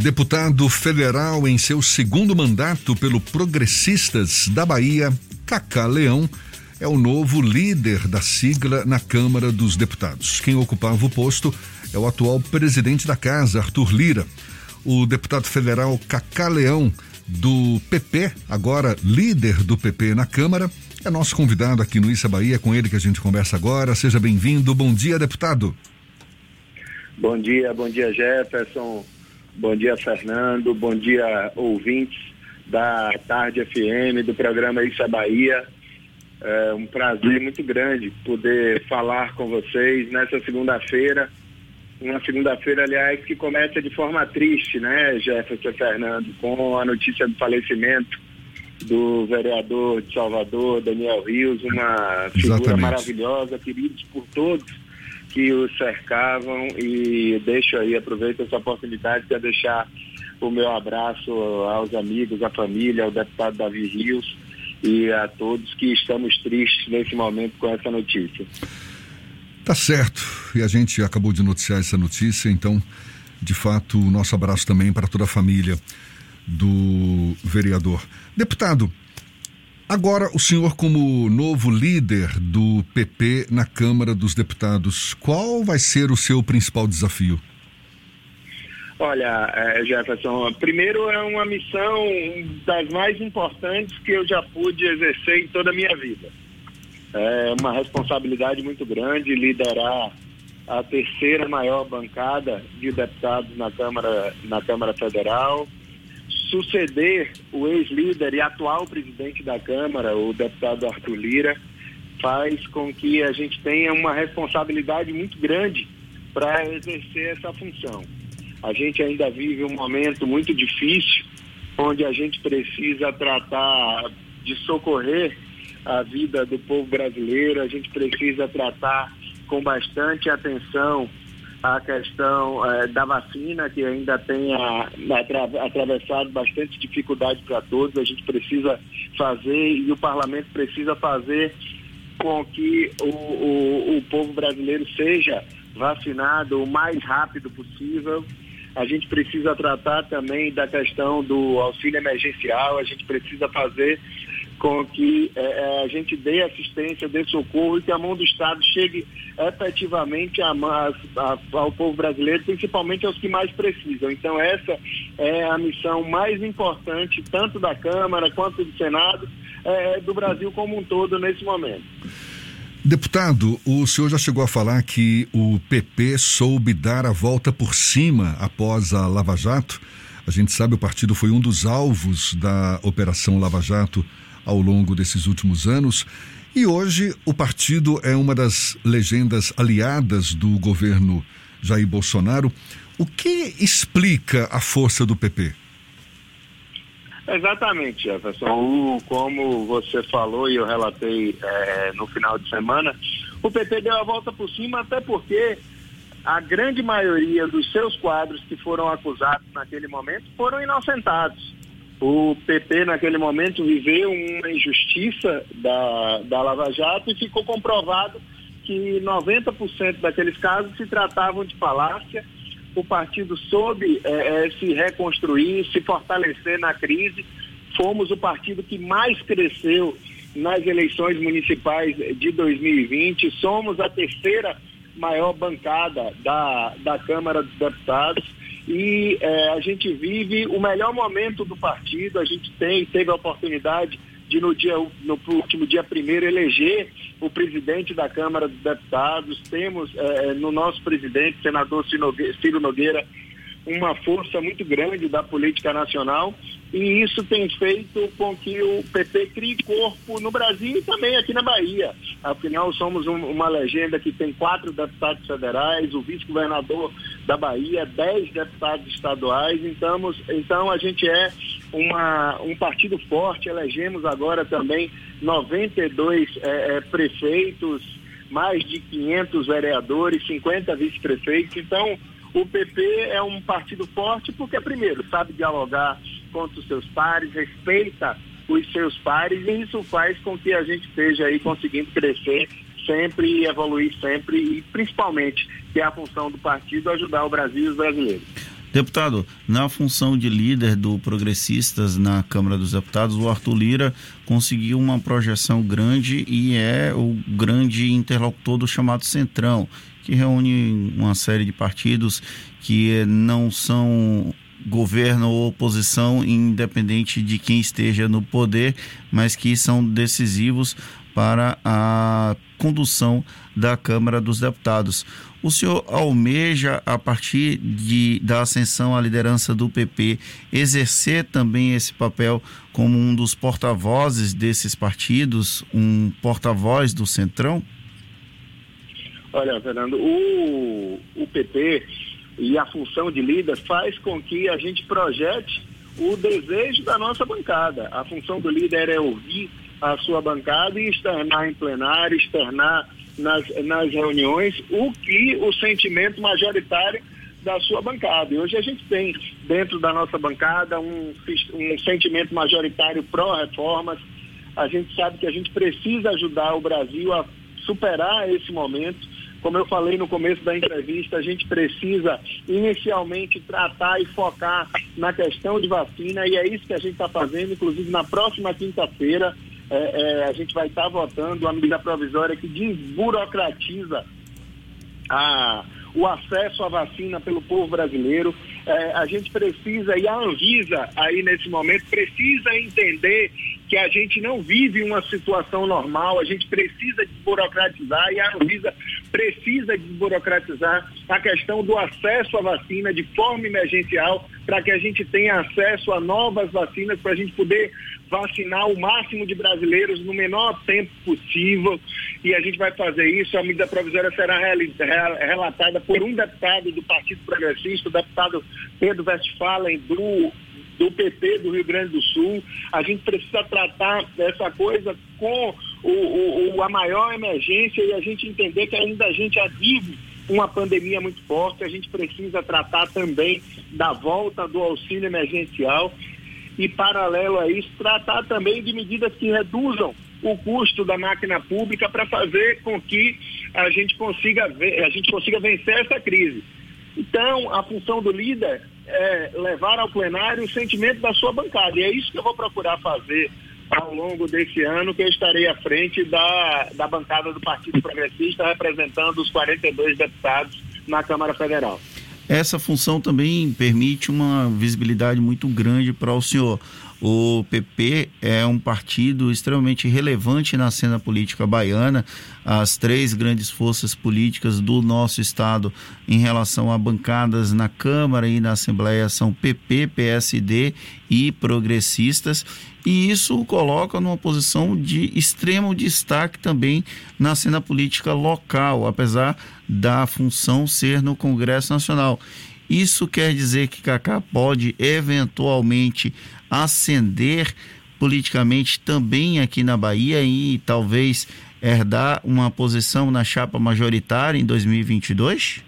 Deputado federal em seu segundo mandato pelo Progressistas da Bahia, Cacá Leão, é o novo líder da sigla na Câmara dos Deputados. Quem ocupava o posto é o atual presidente da casa, Arthur Lira. O deputado federal Cacá Leão, do PP, agora líder do PP na Câmara, é nosso convidado aqui no Issa Bahia, é com ele que a gente conversa agora. Seja bem-vindo. Bom dia, deputado. Bom dia, bom dia, Jefferson. Bom dia, Fernando. Bom dia, ouvintes da Tarde FM, do programa Isso é Bahia. É um prazer muito grande poder falar com vocês nessa segunda-feira. Uma segunda-feira, aliás, que começa de forma triste, né, Jefferson Fernando, com a notícia do falecimento do vereador de Salvador, Daniel Rios, uma figura Exatamente. maravilhosa, queridos por todos que o cercavam e deixo aí, aproveito essa oportunidade para deixar o meu abraço aos amigos, à família, ao deputado Davi Rios e a todos que estamos tristes nesse momento com essa notícia. Tá certo. E a gente acabou de noticiar essa notícia, então, de fato, o nosso abraço também para toda a família do vereador. Deputado, Agora, o senhor, como novo líder do PP na Câmara dos Deputados, qual vai ser o seu principal desafio? Olha, eh, Jefferson, primeiro é uma missão das mais importantes que eu já pude exercer em toda a minha vida. É uma responsabilidade muito grande liderar a terceira maior bancada de deputados na Câmara, na Câmara Federal, suceder o ex-líder e atual presidente da Câmara, o deputado Arthur Lira, faz com que a gente tenha uma responsabilidade muito grande para exercer essa função. A gente ainda vive um momento muito difícil, onde a gente precisa tratar de socorrer a vida do povo brasileiro, a gente precisa tratar com bastante atenção a questão eh, da vacina, que ainda tem a, atra, atravessado bastante dificuldade para todos. A gente precisa fazer e o parlamento precisa fazer com que o, o, o povo brasileiro seja vacinado o mais rápido possível. A gente precisa tratar também da questão do auxílio emergencial, a gente precisa fazer com que eh, a gente dê assistência, dê socorro e que a mão do Estado chegue efetivamente a, a, a, ao povo brasileiro, principalmente aos que mais precisam. Então essa é a missão mais importante, tanto da Câmara quanto do Senado, eh, do Brasil como um todo nesse momento. Deputado, o senhor já chegou a falar que o PP soube dar a volta por cima após a Lava Jato. A gente sabe o partido foi um dos alvos da Operação Lava Jato ao longo desses últimos anos. E hoje o partido é uma das legendas aliadas do governo Jair Bolsonaro. O que explica a força do PP? Exatamente, Jefferson. Como você falou e eu relatei é, no final de semana, o PT deu a volta por cima, até porque a grande maioria dos seus quadros que foram acusados naquele momento foram inocentados. O PP, naquele momento, viveu uma injustiça da, da Lava Jato e ficou comprovado que 90% daqueles casos se tratavam de falácia. O partido soube é, se reconstruir, se fortalecer na crise. Fomos o partido que mais cresceu nas eleições municipais de 2020. Somos a terceira maior bancada da, da Câmara dos Deputados e é, a gente vive o melhor momento do partido. A gente tem, teve a oportunidade de no dia no último dia primeiro eleger o presidente da Câmara dos Deputados. Temos é, no nosso presidente, senador Ciro Nogueira, uma força muito grande da política nacional e isso tem feito com que o PT crie corpo no Brasil e também aqui na Bahia. Afinal, somos um, uma legenda que tem quatro deputados federais, o vice-governador da Bahia, dez deputados estaduais, então, então a gente é uma, um partido forte, elegemos agora também 92 é, é, prefeitos, mais de 500 vereadores, 50 vice-prefeitos, então o PP é um partido forte porque, primeiro, sabe dialogar com os seus pares, respeita os seus pares e isso faz com que a gente esteja aí conseguindo crescer sempre e evoluir sempre e principalmente que é a função do partido ajudar o Brasil e os brasileiros. Deputado, na função de líder do Progressistas na Câmara dos Deputados, o Arthur Lira conseguiu uma projeção grande e é o grande interlocutor do chamado Centrão, que reúne uma série de partidos que não são governo ou oposição, independente de quem esteja no poder, mas que são decisivos para a condução da Câmara dos Deputados. O senhor almeja, a partir de, da ascensão à liderança do PP, exercer também esse papel como um dos porta-vozes desses partidos, um porta-voz do Centrão? Olha, Fernando, o, o PP e a função de líder faz com que a gente projete o desejo da nossa bancada. A função do líder é ouvir a sua bancada e externar em plenário, externar nas, nas reuniões o que o sentimento majoritário da sua bancada. E hoje a gente tem dentro da nossa bancada um, um sentimento majoritário pró-reformas. A gente sabe que a gente precisa ajudar o Brasil a superar esse momento como eu falei no começo da entrevista, a gente precisa inicialmente tratar e focar na questão de vacina e é isso que a gente está fazendo. Inclusive, na próxima quinta-feira, é, é, a gente vai estar tá votando a medida provisória que desburocratiza a, o acesso à vacina pelo povo brasileiro. É, a gente precisa, e a Anvisa aí nesse momento, precisa entender que a gente não vive uma situação normal, a gente precisa desburocratizar e a Anvisa precisa desburocratizar a questão do acesso à vacina de forma emergencial para que a gente tenha acesso a novas vacinas para a gente poder vacinar o máximo de brasileiros no menor tempo possível e a gente vai fazer isso. A medida provisória será relatada por um deputado do Partido Progressista, o deputado Pedro Westphalen, do do PT do Rio Grande do Sul. A gente precisa tratar essa coisa com o, o, a maior emergência e a gente entender que ainda a gente vive uma pandemia muito forte. A gente precisa tratar também da volta do auxílio emergencial e, paralelo a isso, tratar também de medidas que reduzam o custo da máquina pública para fazer com que a gente consiga a gente consiga vencer essa crise. Então, a função do líder é levar ao plenário o sentimento da sua bancada. E é isso que eu vou procurar fazer ao longo desse ano, que eu estarei à frente da, da bancada do Partido Progressista, representando os 42 deputados na Câmara Federal. Essa função também permite uma visibilidade muito grande para o senhor. O PP é um partido extremamente relevante na cena política baiana. As três grandes forças políticas do nosso estado em relação a bancadas na Câmara e na Assembleia são PP, PSD e progressistas. E isso o coloca numa posição de extremo destaque também na cena política local, apesar da função ser no Congresso Nacional. Isso quer dizer que Kaká pode eventualmente ascender politicamente também aqui na Bahia e talvez herdar uma posição na chapa majoritária em 2022?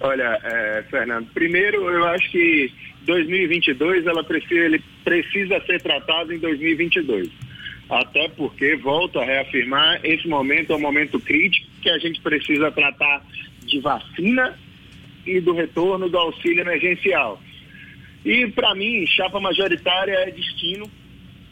Olha, é, Fernando, primeiro eu acho que 2022 ela precisa, ele precisa ser tratado em 2022. Até porque, volto a reafirmar, esse momento é um momento crítico que a gente precisa tratar de vacina e do retorno do auxílio emergencial. E para mim, chapa majoritária é destino.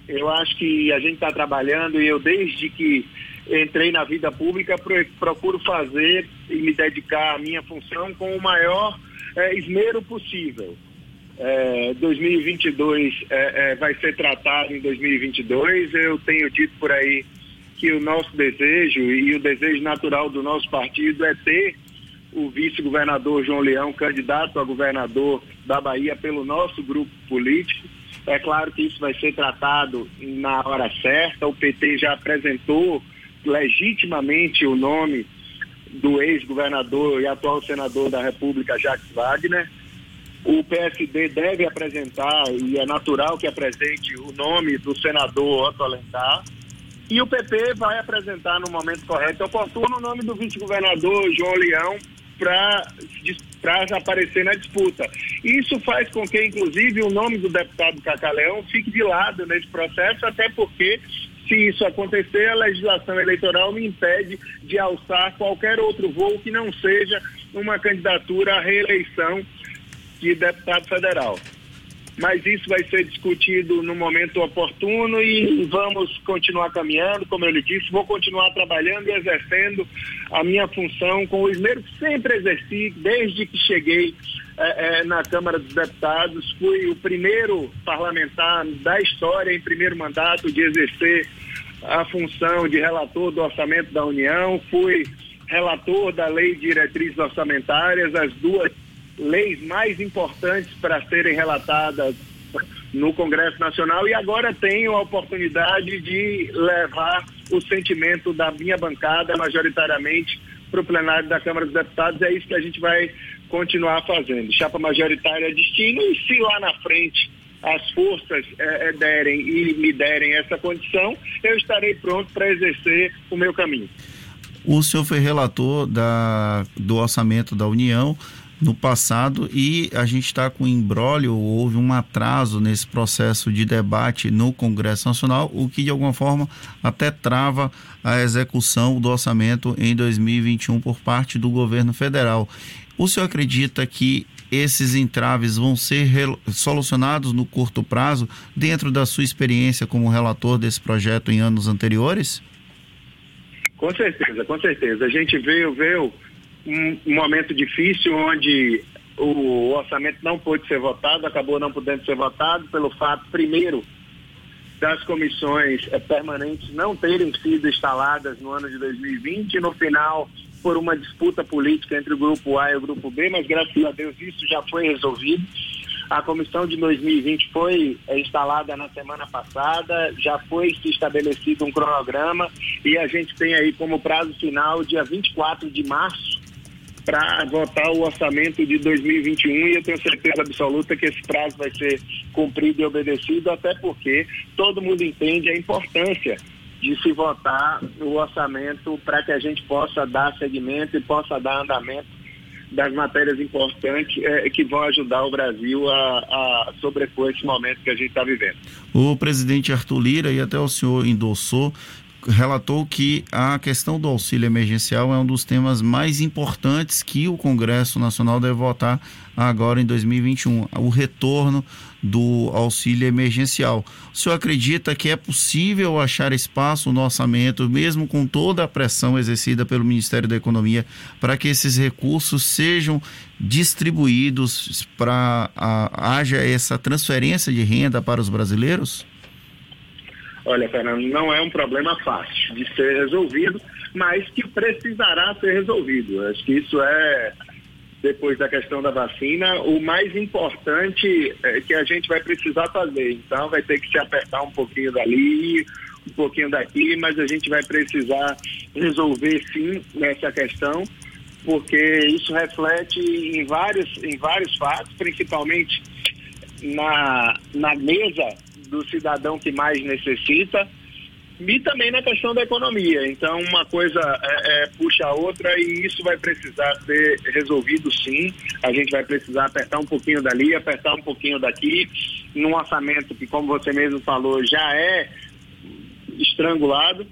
Eu acho que a gente está trabalhando e eu desde que entrei na vida pública procuro fazer e me dedicar à minha função com o maior é, esmero possível. É, 2022 é, é, vai ser tratado em 2022. Eu tenho dito por aí que o nosso desejo e o desejo natural do nosso partido é ter o vice-governador João Leão, candidato a governador da Bahia pelo nosso grupo político. É claro que isso vai ser tratado na hora certa. O PT já apresentou legitimamente o nome do ex-governador e atual senador da República, Jacques Wagner. O PSD deve apresentar, e é natural que apresente, o nome do senador Otto Alencar. E o PP vai apresentar no momento correto e oportuno o nome do vice-governador João Leão para aparecer na disputa. Isso faz com que, inclusive, o nome do deputado Cacá Leão fique de lado nesse processo, até porque se isso acontecer, a legislação eleitoral me impede de alçar qualquer outro voo que não seja uma candidatura à reeleição de deputado federal. Mas isso vai ser discutido no momento oportuno e vamos continuar caminhando, como eu lhe disse, vou continuar trabalhando e exercendo a minha função com o esmero que sempre exerci desde que cheguei é, é, na Câmara dos Deputados. Fui o primeiro parlamentar da história, em primeiro mandato, de exercer a função de relator do orçamento da União. Fui relator da Lei de Diretrizes Orçamentárias, as duas leis mais importantes para serem relatadas no Congresso Nacional e agora tenho a oportunidade de levar o sentimento da minha bancada majoritariamente para o plenário da Câmara dos Deputados. É isso que a gente vai continuar fazendo. Chapa majoritária é destino e se lá na frente as forças é, derem e me derem essa condição, eu estarei pronto para exercer o meu caminho. O senhor foi relator da, do orçamento da União no passado e a gente está com embrólio, houve um atraso nesse processo de debate no Congresso Nacional, o que de alguma forma até trava a execução do orçamento em 2021 por parte do governo federal. O senhor acredita que esses entraves vão ser solucionados no curto prazo, dentro da sua experiência como relator desse projeto em anos anteriores? Com certeza, com certeza. A gente veio, veio um, momento difícil onde o orçamento não pôde ser votado, acabou não podendo ser votado pelo fato, primeiro, das comissões eh, permanentes não terem sido instaladas no ano de 2020 e no final por uma disputa política entre o grupo A e o grupo B, mas graças a Deus isso já foi resolvido. A comissão de 2020 foi eh, instalada na semana passada, já foi se estabelecido um cronograma e a gente tem aí como prazo final dia 24 de março para votar o orçamento de 2021 e eu tenho certeza absoluta que esse prazo vai ser cumprido e obedecido, até porque todo mundo entende a importância de se votar o orçamento para que a gente possa dar seguimento e possa dar andamento das matérias importantes é, que vão ajudar o Brasil a, a sobrepor esse momento que a gente está vivendo. O presidente Arthur Lira, e até o senhor endossou, relatou que a questão do auxílio emergencial é um dos temas mais importantes que o Congresso Nacional deve votar agora em 2021, o retorno do auxílio emergencial. O senhor acredita que é possível achar espaço no orçamento, mesmo com toda a pressão exercida pelo Ministério da Economia, para que esses recursos sejam distribuídos para haja essa transferência de renda para os brasileiros? Olha, Fernando, não é um problema fácil de ser resolvido, mas que precisará ser resolvido. Acho que isso é, depois da questão da vacina, o mais importante é que a gente vai precisar fazer. Então, vai ter que se apertar um pouquinho dali, um pouquinho daqui, mas a gente vai precisar resolver sim nessa questão, porque isso reflete em vários, em vários fatos, principalmente na, na mesa do cidadão que mais necessita e também na questão da economia. Então, uma coisa é, é, puxa a outra e isso vai precisar ser resolvido sim. A gente vai precisar apertar um pouquinho dali, apertar um pouquinho daqui, num orçamento que, como você mesmo falou, já é estrangulado,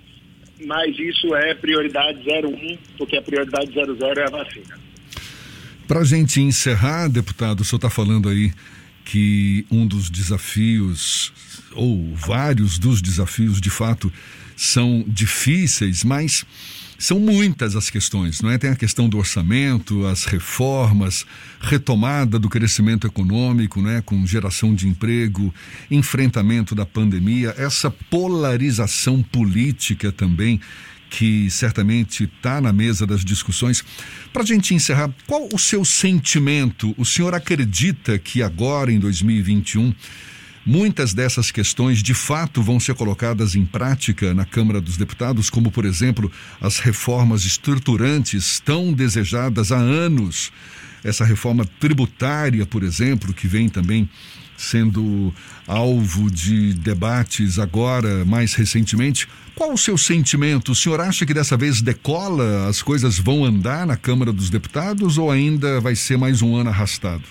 mas isso é prioridade 01, porque a prioridade 00 é a vacina. Para a gente encerrar, deputado, o senhor está falando aí que um dos desafios, ou vários dos desafios, de fato, são difíceis, mas são muitas as questões, não é? Tem a questão do orçamento, as reformas, retomada do crescimento econômico, né? Com geração de emprego, enfrentamento da pandemia, essa polarização política também que certamente está na mesa das discussões. Para a gente encerrar, qual o seu sentimento? O senhor acredita que agora, em 2021, muitas dessas questões de fato vão ser colocadas em prática na Câmara dos Deputados, como, por exemplo, as reformas estruturantes tão desejadas há anos? Essa reforma tributária, por exemplo, que vem também sendo alvo de debates agora, mais recentemente. Qual o seu sentimento? O senhor acha que dessa vez decola, as coisas vão andar na Câmara dos Deputados ou ainda vai ser mais um ano arrastado?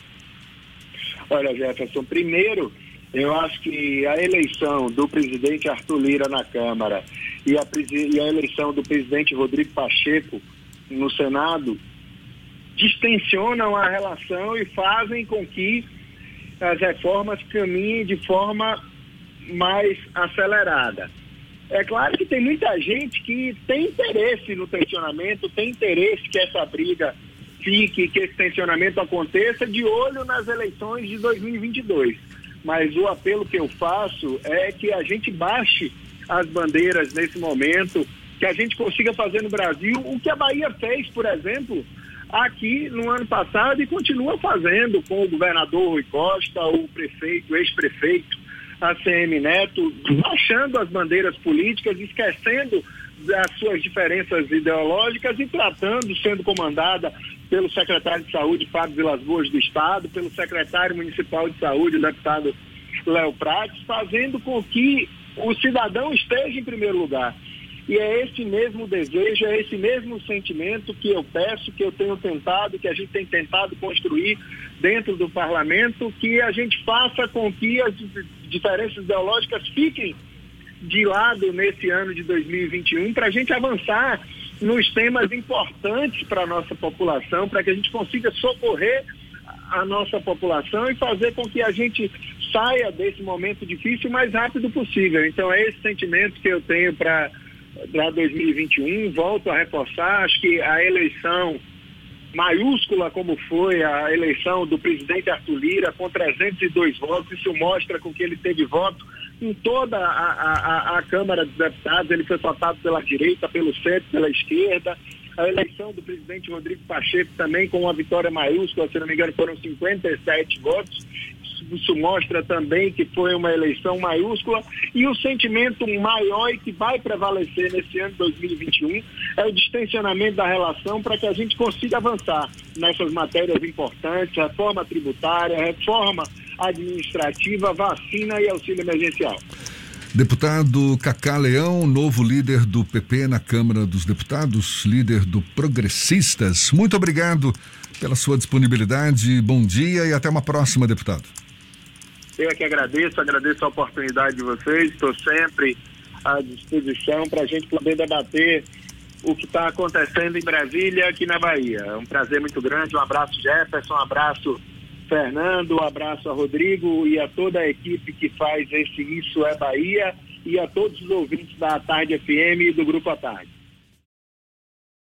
Olha, Jefferson, primeiro, eu acho que a eleição do presidente Arthur Lira na Câmara e a, e a eleição do presidente Rodrigo Pacheco no Senado distensionam a relação e fazem com que as reformas caminhem de forma mais acelerada. É claro que tem muita gente que tem interesse no tensionamento, tem interesse que essa briga fique, que esse tensionamento aconteça de olho nas eleições de 2022. Mas o apelo que eu faço é que a gente baixe as bandeiras nesse momento, que a gente consiga fazer no Brasil o que a Bahia fez, por exemplo, aqui no ano passado e continua fazendo com o governador Rui Costa, o prefeito, ex-prefeito ACM Neto, baixando as bandeiras políticas, esquecendo das suas diferenças ideológicas e tratando, sendo comandada pelo secretário de Saúde, Fábio Vilas Boas do Estado, pelo secretário municipal de Saúde, o deputado Léo Prates, fazendo com que o cidadão esteja em primeiro lugar. E é esse mesmo desejo, é esse mesmo sentimento que eu peço, que eu tenho tentado, que a gente tem tentado construir dentro do parlamento, que a gente faça com que as diferenças ideológicas fiquem de lado nesse ano de 2021 para a gente avançar nos temas importantes para a nossa população, para que a gente consiga socorrer a nossa população e fazer com que a gente saia desse momento difícil o mais rápido possível. Então é esse sentimento que eu tenho para para 2021. Volto a reforçar, acho que a eleição maiúscula como foi a eleição do presidente Arthur Lira, com 302 votos, isso mostra com que ele teve voto em toda a, a, a Câmara dos Deputados, ele foi votado pela direita, pelo centro, pela esquerda. A eleição do presidente Rodrigo Pacheco também com uma vitória maiúscula, se não me engano, foram 57 votos isso mostra também que foi uma eleição maiúscula e o sentimento maior e que vai prevalecer nesse ano 2021 é o distensionamento da relação para que a gente consiga avançar nessas matérias importantes, reforma tributária, reforma administrativa, vacina e auxílio emergencial. Deputado Cacá Leão, novo líder do PP na Câmara dos Deputados, líder do Progressistas. Muito obrigado pela sua disponibilidade. Bom dia e até uma próxima, deputado. Eu é que agradeço, agradeço a oportunidade de vocês, estou sempre à disposição para a gente poder debater o que está acontecendo em Brasília, aqui na Bahia. É um prazer muito grande. Um abraço, Jefferson, um abraço, Fernando, um abraço a Rodrigo e a toda a equipe que faz esse Isso é Bahia e a todos os ouvintes da Tarde FM e do Grupo A Tarde.